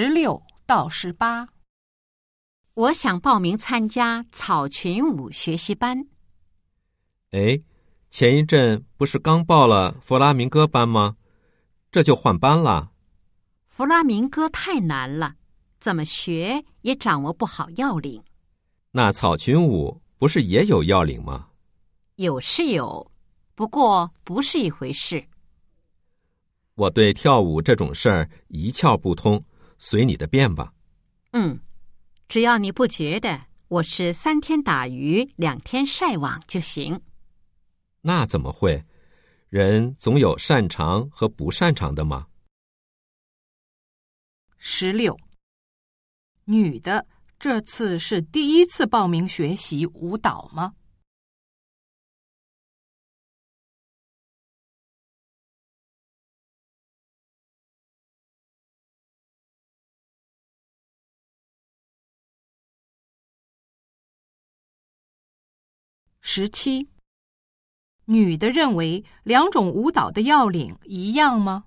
十六到十八。我想报名参加草裙舞学习班。哎，前一阵不是刚报了弗拉明戈班吗？这就换班了。弗拉明戈太难了，怎么学也掌握不好要领。那草裙舞不是也有要领吗？有是有，不过不是一回事。我对跳舞这种事儿一窍不通，随你的便吧。嗯。只要你不觉得我是三天打鱼两天晒网就行。那怎么会？人总有擅长和不擅长的吗？十六，女的这次是第一次报名学习舞蹈吗？十七，女的认为两种舞蹈的要领一样吗？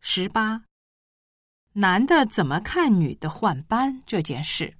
十八，男的怎么看女的换班这件事？